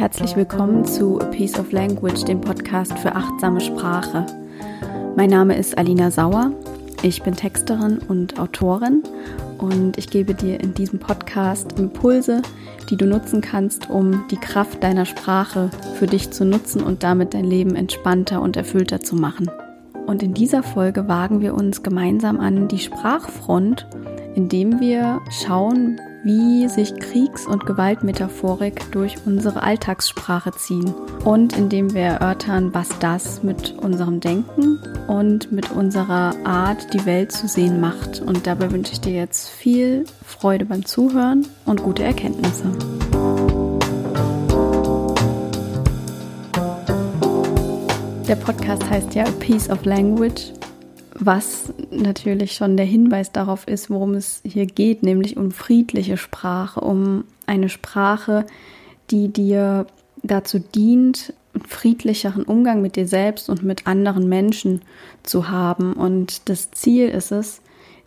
Herzlich willkommen zu A Piece of Language, dem Podcast für achtsame Sprache. Mein Name ist Alina Sauer. Ich bin Texterin und Autorin und ich gebe dir in diesem Podcast Impulse, die du nutzen kannst, um die Kraft deiner Sprache für dich zu nutzen und damit dein Leben entspannter und erfüllter zu machen. Und in dieser Folge wagen wir uns gemeinsam an die Sprachfront, indem wir schauen, wie sich Kriegs- und Gewaltmetaphorik durch unsere Alltagssprache ziehen und indem wir erörtern, was das mit unserem Denken und mit unserer Art, die Welt zu sehen macht. Und dabei wünsche ich dir jetzt viel Freude beim Zuhören und gute Erkenntnisse. Der Podcast heißt ja A Piece of Language was natürlich schon der Hinweis darauf ist, worum es hier geht, nämlich um friedliche Sprache, um eine Sprache, die dir dazu dient, einen friedlicheren Umgang mit dir selbst und mit anderen Menschen zu haben. Und das Ziel ist es,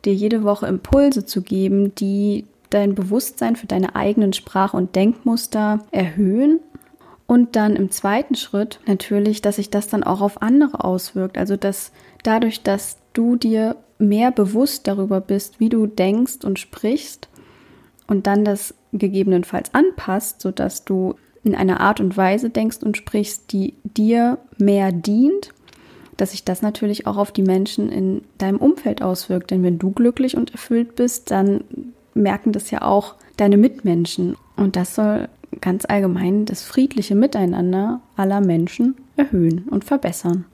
dir jede Woche Impulse zu geben, die dein Bewusstsein für deine eigenen Sprach- und Denkmuster erhöhen und dann im zweiten Schritt natürlich, dass sich das dann auch auf andere auswirkt. Also dass dadurch, dass du dir mehr bewusst darüber bist, wie du denkst und sprichst und dann das gegebenenfalls anpasst, sodass du in einer Art und Weise denkst und sprichst, die dir mehr dient, dass sich das natürlich auch auf die Menschen in deinem Umfeld auswirkt. Denn wenn du glücklich und erfüllt bist, dann merken das ja auch deine Mitmenschen. Und das soll ganz allgemein das friedliche Miteinander aller Menschen erhöhen und verbessern.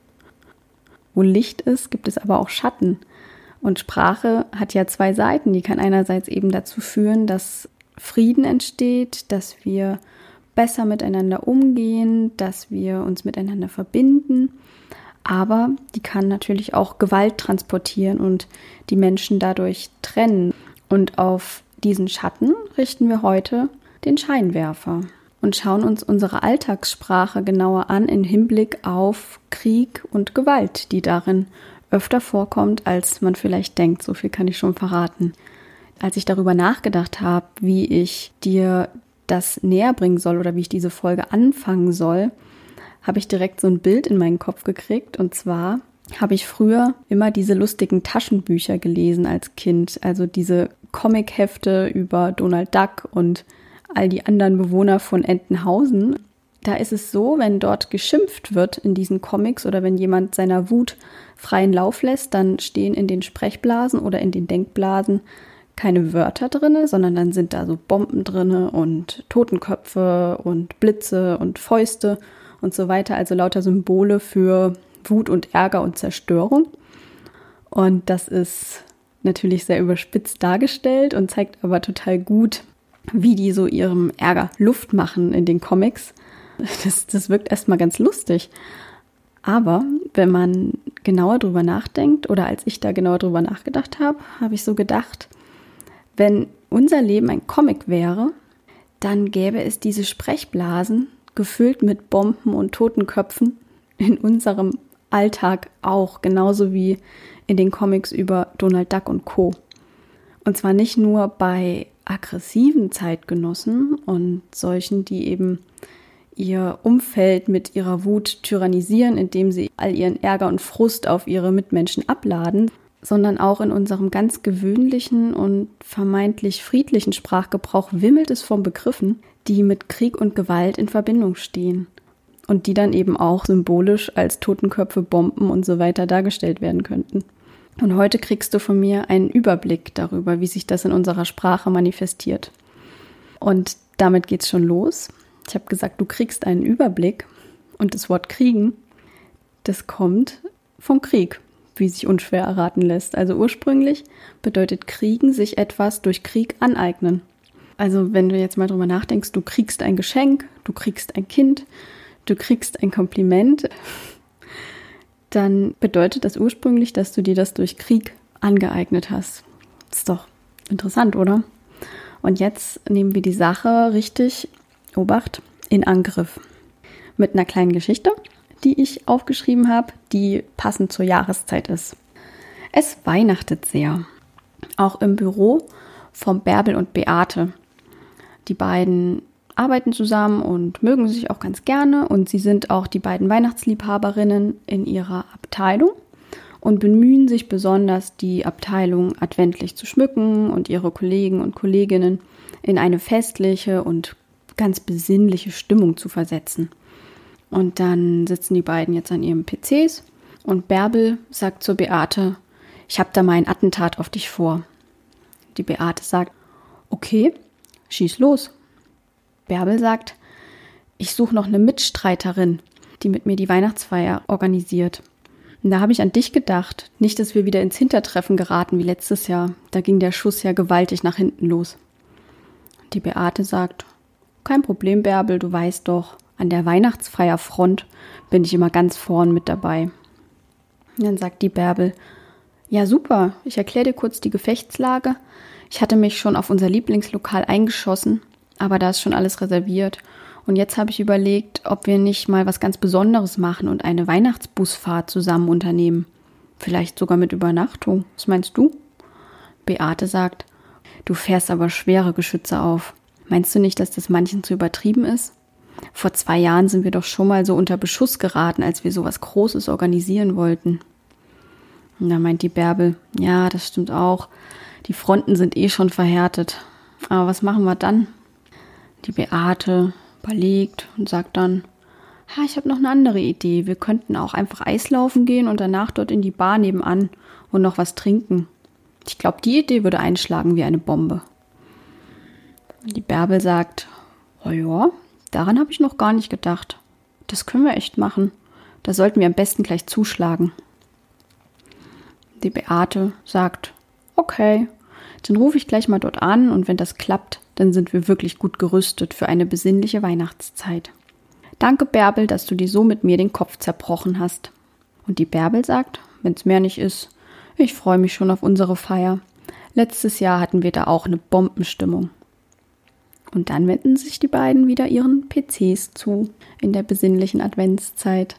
Wo Licht ist, gibt es aber auch Schatten. Und Sprache hat ja zwei Seiten. Die kann einerseits eben dazu führen, dass Frieden entsteht, dass wir besser miteinander umgehen, dass wir uns miteinander verbinden. Aber die kann natürlich auch Gewalt transportieren und die Menschen dadurch trennen. Und auf diesen Schatten richten wir heute den Scheinwerfer und schauen uns unsere Alltagssprache genauer an im Hinblick auf Krieg und Gewalt, die darin öfter vorkommt, als man vielleicht denkt. So viel kann ich schon verraten. Als ich darüber nachgedacht habe, wie ich dir das näher bringen soll oder wie ich diese Folge anfangen soll, habe ich direkt so ein Bild in meinen Kopf gekriegt. Und zwar habe ich früher immer diese lustigen Taschenbücher gelesen als Kind. Also diese Comichefte über Donald Duck und all die anderen Bewohner von Entenhausen. Da ist es so, wenn dort geschimpft wird in diesen Comics oder wenn jemand seiner Wut freien Lauf lässt, dann stehen in den Sprechblasen oder in den Denkblasen keine Wörter drinne, sondern dann sind da so Bomben drinne und Totenköpfe und Blitze und Fäuste und so weiter, also lauter Symbole für Wut und Ärger und Zerstörung. Und das ist natürlich sehr überspitzt dargestellt und zeigt aber total gut, wie die so ihrem Ärger Luft machen in den Comics. Das, das wirkt erstmal ganz lustig. Aber wenn man genauer drüber nachdenkt, oder als ich da genauer drüber nachgedacht habe, habe ich so gedacht, wenn unser Leben ein Comic wäre, dann gäbe es diese Sprechblasen gefüllt mit Bomben und Totenköpfen in unserem Alltag auch, genauso wie in den Comics über Donald Duck und Co. Und zwar nicht nur bei aggressiven Zeitgenossen und solchen, die eben ihr Umfeld mit ihrer Wut tyrannisieren, indem sie all ihren Ärger und Frust auf ihre Mitmenschen abladen, sondern auch in unserem ganz gewöhnlichen und vermeintlich friedlichen Sprachgebrauch wimmelt es von Begriffen, die mit Krieg und Gewalt in Verbindung stehen und die dann eben auch symbolisch als Totenköpfe, Bomben und so weiter dargestellt werden könnten. Und heute kriegst du von mir einen Überblick darüber, wie sich das in unserer Sprache manifestiert. Und damit geht's schon los. Ich habe gesagt, du kriegst einen Überblick. Und das Wort kriegen, das kommt vom Krieg, wie sich unschwer erraten lässt. Also ursprünglich bedeutet kriegen sich etwas durch Krieg aneignen. Also wenn du jetzt mal drüber nachdenkst, du kriegst ein Geschenk, du kriegst ein Kind, du kriegst ein Kompliment, dann bedeutet das ursprünglich, dass du dir das durch Krieg angeeignet hast. Ist doch interessant, oder? Und jetzt nehmen wir die Sache richtig, Obacht, in Angriff. Mit einer kleinen Geschichte, die ich aufgeschrieben habe, die passend zur Jahreszeit ist. Es weihnachtet sehr. Auch im Büro von Bärbel und Beate. Die beiden arbeiten zusammen und mögen sich auch ganz gerne und sie sind auch die beiden Weihnachtsliebhaberinnen in ihrer Abteilung und bemühen sich besonders, die Abteilung adventlich zu schmücken und ihre Kollegen und Kolleginnen in eine festliche und ganz besinnliche Stimmung zu versetzen. Und dann sitzen die beiden jetzt an ihren PCs und Bärbel sagt zur Beate, ich habe da mal ein Attentat auf dich vor. Die Beate sagt, okay, schieß los. Bärbel sagt, ich suche noch eine Mitstreiterin, die mit mir die Weihnachtsfeier organisiert. Und da habe ich an dich gedacht. Nicht, dass wir wieder ins Hintertreffen geraten wie letztes Jahr. Da ging der Schuss ja gewaltig nach hinten los. Die Beate sagt, kein Problem, Bärbel, du weißt doch, an der Weihnachtsfeierfront bin ich immer ganz vorn mit dabei. Und dann sagt die Bärbel, ja super, ich erkläre dir kurz die Gefechtslage. Ich hatte mich schon auf unser Lieblingslokal eingeschossen, aber da ist schon alles reserviert und jetzt habe ich überlegt, ob wir nicht mal was ganz Besonderes machen und eine Weihnachtsbusfahrt zusammen unternehmen. Vielleicht sogar mit Übernachtung. Was meinst du? Beate sagt, du fährst aber schwere Geschütze auf. Meinst du nicht, dass das manchen zu übertrieben ist? Vor zwei Jahren sind wir doch schon mal so unter Beschuss geraten, als wir sowas Großes organisieren wollten. Und da meint die Bärbel, ja, das stimmt auch. Die Fronten sind eh schon verhärtet. Aber was machen wir dann? Die Beate überlegt und sagt dann, ha, ich habe noch eine andere Idee. Wir könnten auch einfach Eislaufen gehen und danach dort in die Bar nebenan und noch was trinken. Ich glaube, die Idee würde einschlagen wie eine Bombe. Die Bärbel sagt, oh ja, daran habe ich noch gar nicht gedacht. Das können wir echt machen. Da sollten wir am besten gleich zuschlagen. Die Beate sagt, okay, dann rufe ich gleich mal dort an und wenn das klappt, dann sind wir wirklich gut gerüstet für eine besinnliche Weihnachtszeit. Danke, Bärbel, dass du dir so mit mir den Kopf zerbrochen hast. Und die Bärbel sagt, wenn's mehr nicht ist, ich freue mich schon auf unsere Feier. Letztes Jahr hatten wir da auch eine Bombenstimmung. Und dann wenden sich die beiden wieder ihren PCs zu in der besinnlichen Adventszeit.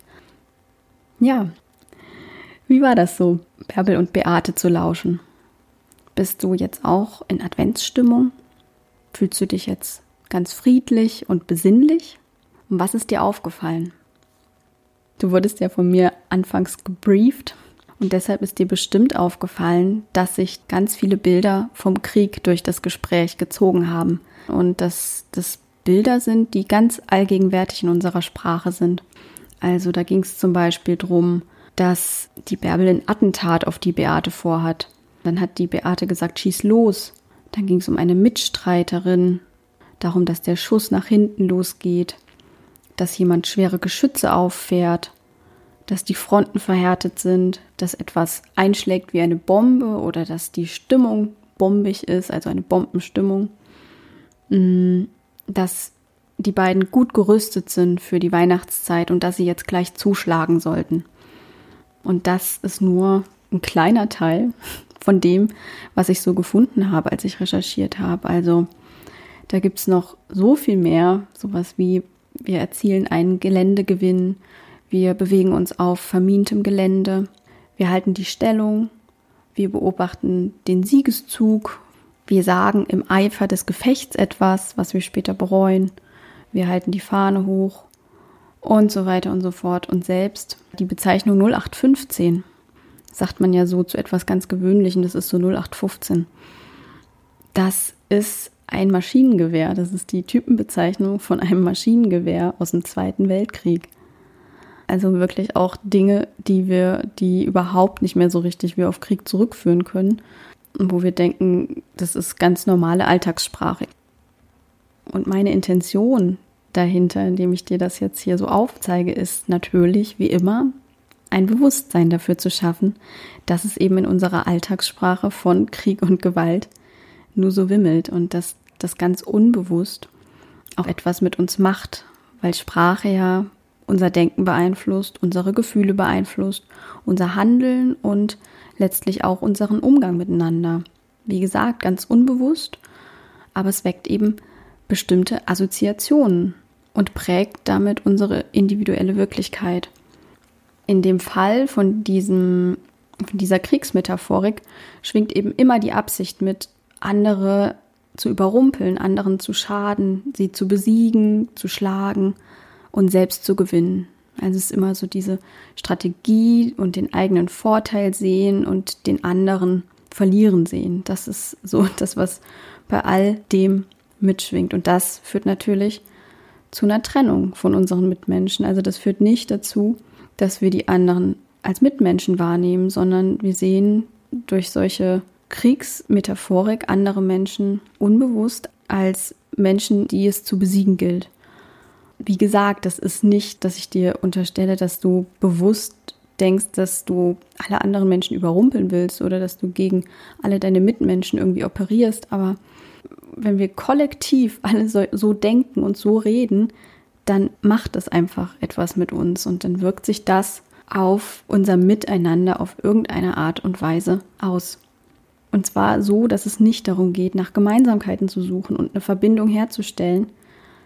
Ja, wie war das so, Bärbel und Beate zu lauschen? Bist du jetzt auch in Adventsstimmung? Fühlst du dich jetzt ganz friedlich und besinnlich? Und was ist dir aufgefallen? Du wurdest ja von mir anfangs gebrieft und deshalb ist dir bestimmt aufgefallen, dass sich ganz viele Bilder vom Krieg durch das Gespräch gezogen haben und dass das Bilder sind, die ganz allgegenwärtig in unserer Sprache sind. Also da ging es zum Beispiel darum, dass die Bärbel ein Attentat auf die Beate vorhat. Dann hat die Beate gesagt, schieß los. Dann ging es um eine Mitstreiterin, darum, dass der Schuss nach hinten losgeht, dass jemand schwere Geschütze auffährt, dass die Fronten verhärtet sind, dass etwas einschlägt wie eine Bombe oder dass die Stimmung bombig ist, also eine Bombenstimmung, mm, dass die beiden gut gerüstet sind für die Weihnachtszeit und dass sie jetzt gleich zuschlagen sollten. Und das ist nur ein kleiner Teil von dem, was ich so gefunden habe, als ich recherchiert habe. Also da gibt es noch so viel mehr, sowas wie wir erzielen einen Geländegewinn, wir bewegen uns auf vermintem Gelände, wir halten die Stellung, wir beobachten den Siegeszug, wir sagen im Eifer des Gefechts etwas, was wir später bereuen, wir halten die Fahne hoch und so weiter und so fort. Und selbst die Bezeichnung 0815 sagt man ja so zu etwas ganz Gewöhnlichem, das ist so 0815. Das ist ein Maschinengewehr, das ist die Typenbezeichnung von einem Maschinengewehr aus dem Zweiten Weltkrieg. Also wirklich auch Dinge, die wir, die überhaupt nicht mehr so richtig wie auf Krieg zurückführen können, wo wir denken, das ist ganz normale Alltagssprache. Und meine Intention dahinter, indem ich dir das jetzt hier so aufzeige, ist natürlich, wie immer, ein Bewusstsein dafür zu schaffen, dass es eben in unserer Alltagssprache von Krieg und Gewalt nur so wimmelt und dass das ganz unbewusst auch etwas mit uns macht, weil Sprache ja unser Denken beeinflusst, unsere Gefühle beeinflusst, unser Handeln und letztlich auch unseren Umgang miteinander. Wie gesagt, ganz unbewusst, aber es weckt eben bestimmte Assoziationen und prägt damit unsere individuelle Wirklichkeit in dem Fall von diesem, von dieser Kriegsmetaphorik schwingt eben immer die Absicht mit, andere zu überrumpeln, anderen zu schaden, sie zu besiegen, zu schlagen und selbst zu gewinnen. Also es ist immer so diese Strategie und den eigenen Vorteil sehen und den anderen verlieren sehen. Das ist so das, was bei all dem mitschwingt. Und das führt natürlich zu einer Trennung von unseren Mitmenschen. Also das führt nicht dazu, dass wir die anderen als Mitmenschen wahrnehmen, sondern wir sehen durch solche Kriegsmetaphorik andere Menschen unbewusst als Menschen, die es zu besiegen gilt. Wie gesagt, das ist nicht, dass ich dir unterstelle, dass du bewusst denkst, dass du alle anderen Menschen überrumpeln willst oder dass du gegen alle deine Mitmenschen irgendwie operierst, aber wenn wir kollektiv alle so, so denken und so reden, dann macht das einfach etwas mit uns und dann wirkt sich das auf unser Miteinander auf irgendeine Art und Weise aus. Und zwar so, dass es nicht darum geht, nach Gemeinsamkeiten zu suchen und eine Verbindung herzustellen,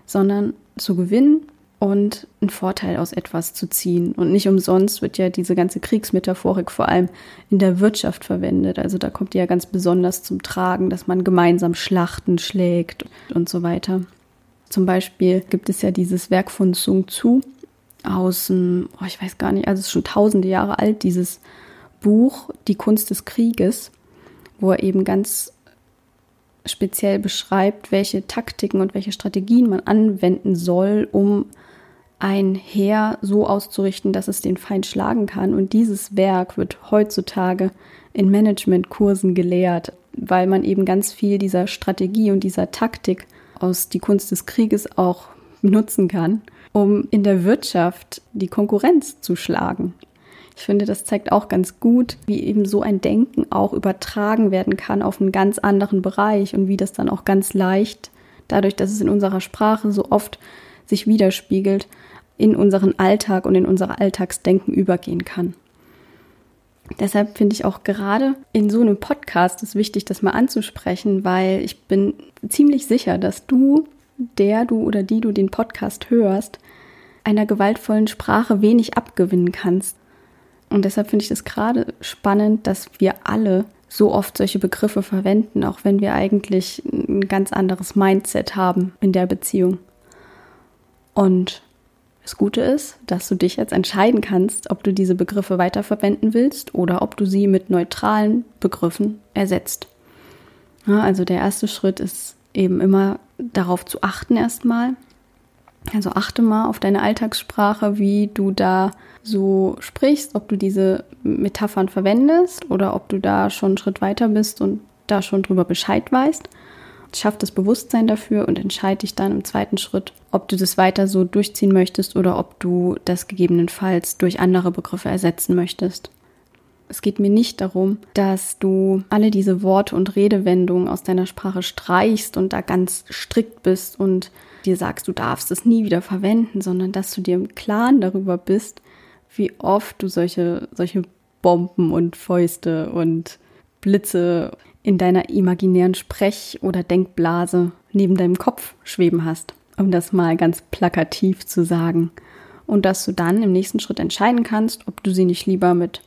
sondern zu gewinnen und einen Vorteil aus etwas zu ziehen. Und nicht umsonst wird ja diese ganze Kriegsmetaphorik vor allem in der Wirtschaft verwendet. Also da kommt die ja ganz besonders zum Tragen, dass man gemeinsam Schlachten schlägt und so weiter. Zum Beispiel gibt es ja dieses Werk von Sun Tzu aus, oh, ich weiß gar nicht, also es ist schon tausende Jahre alt, dieses Buch Die Kunst des Krieges, wo er eben ganz speziell beschreibt, welche Taktiken und welche Strategien man anwenden soll, um ein Heer so auszurichten, dass es den Feind schlagen kann. Und dieses Werk wird heutzutage in Managementkursen gelehrt, weil man eben ganz viel dieser Strategie und dieser Taktik aus die Kunst des Krieges auch nutzen kann, um in der Wirtschaft die Konkurrenz zu schlagen. Ich finde, das zeigt auch ganz gut, wie eben so ein Denken auch übertragen werden kann auf einen ganz anderen Bereich und wie das dann auch ganz leicht, dadurch, dass es in unserer Sprache so oft sich widerspiegelt, in unseren Alltag und in unser Alltagsdenken übergehen kann. Deshalb finde ich auch gerade in so einem Podcast es wichtig, das mal anzusprechen, weil ich bin ziemlich sicher, dass du, der du oder die du den Podcast hörst, einer gewaltvollen Sprache wenig abgewinnen kannst. Und deshalb finde ich es gerade spannend, dass wir alle so oft solche Begriffe verwenden, auch wenn wir eigentlich ein ganz anderes Mindset haben in der Beziehung. Und das Gute ist, dass du dich jetzt entscheiden kannst, ob du diese Begriffe weiterverwenden willst oder ob du sie mit neutralen Begriffen ersetzt. Ja, also der erste Schritt ist eben immer darauf zu achten erstmal. Also achte mal auf deine Alltagssprache, wie du da so sprichst, ob du diese Metaphern verwendest oder ob du da schon einen Schritt weiter bist und da schon drüber Bescheid weißt schaff das Bewusstsein dafür und entscheide dich dann im zweiten Schritt, ob du das weiter so durchziehen möchtest oder ob du das gegebenenfalls durch andere Begriffe ersetzen möchtest. Es geht mir nicht darum, dass du alle diese Worte und Redewendungen aus deiner Sprache streichst und da ganz strikt bist und dir sagst, du darfst es nie wieder verwenden, sondern dass du dir im Klaren darüber bist, wie oft du solche, solche Bomben und Fäuste und Blitze in deiner imaginären Sprech- oder Denkblase neben deinem Kopf schweben hast, um das mal ganz plakativ zu sagen. Und dass du dann im nächsten Schritt entscheiden kannst, ob du sie nicht lieber mit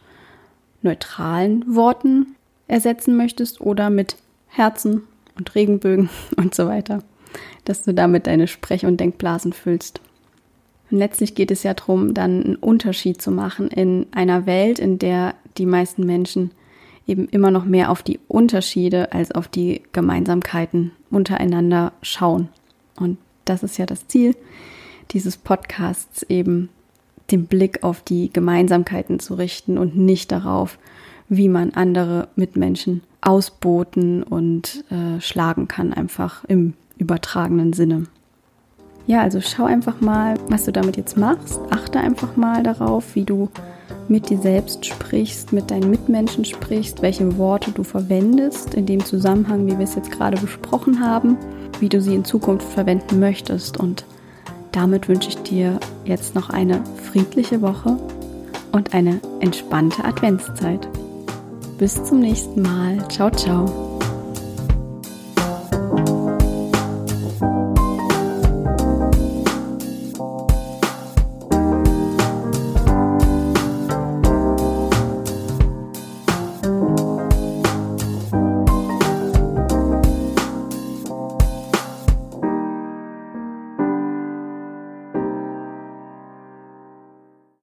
neutralen Worten ersetzen möchtest oder mit Herzen und Regenbögen und so weiter. Dass du damit deine Sprech- und Denkblasen füllst. Und letztlich geht es ja darum, dann einen Unterschied zu machen in einer Welt, in der die meisten Menschen eben immer noch mehr auf die Unterschiede als auf die Gemeinsamkeiten untereinander schauen. Und das ist ja das Ziel dieses Podcasts, eben den Blick auf die Gemeinsamkeiten zu richten und nicht darauf, wie man andere Mitmenschen ausboten und äh, schlagen kann, einfach im übertragenen Sinne. Ja, also schau einfach mal, was du damit jetzt machst. Achte einfach mal darauf, wie du mit dir selbst sprichst, mit deinen Mitmenschen sprichst, welche Worte du verwendest, in dem Zusammenhang, wie wir es jetzt gerade besprochen haben, wie du sie in Zukunft verwenden möchtest. Und damit wünsche ich dir jetzt noch eine friedliche Woche und eine entspannte Adventszeit. Bis zum nächsten Mal. Ciao, ciao.